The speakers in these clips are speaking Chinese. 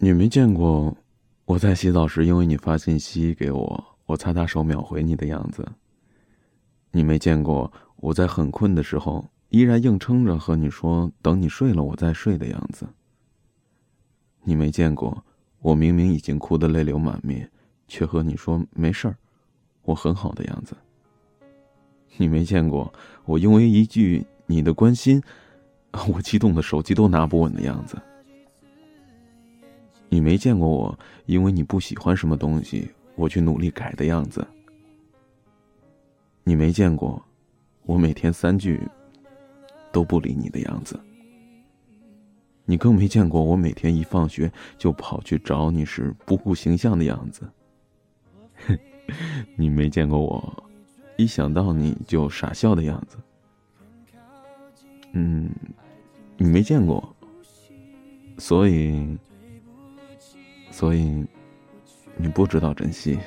你没见过我在洗澡时因为你发信息给我，我擦擦手秒回你的样子。你没见过我在很困的时候依然硬撑着和你说等你睡了我再睡的样子。你没见过我明明已经哭得泪流满面，却和你说没事儿，我很好的样子。你没见过我因为一句你的关心，我激动的手机都拿不稳的样子。你没见过我因为你不喜欢什么东西，我去努力改的样子。你没见过我每天三句都不理你的样子。你更没见过我每天一放学就跑去找你时不顾形象的样子。你没见过我一想到你就傻笑的样子。嗯，你没见过，所以，所以你不知道珍惜。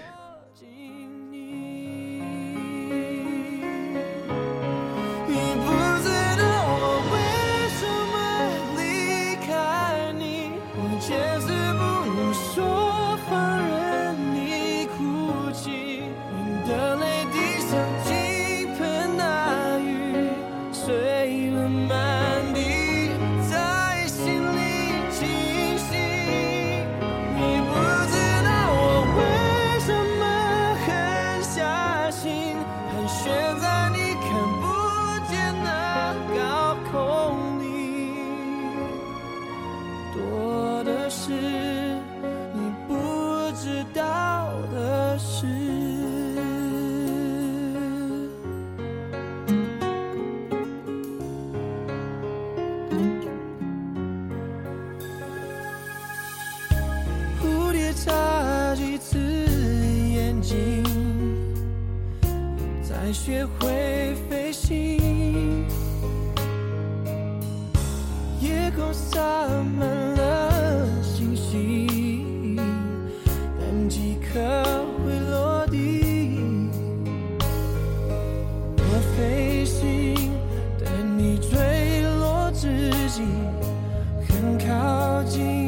差几次眼睛，才学会飞行，夜空洒满了星星，但几颗会落地。我飞行，等你坠落之际，很靠近。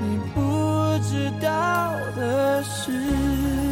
你不知道的事。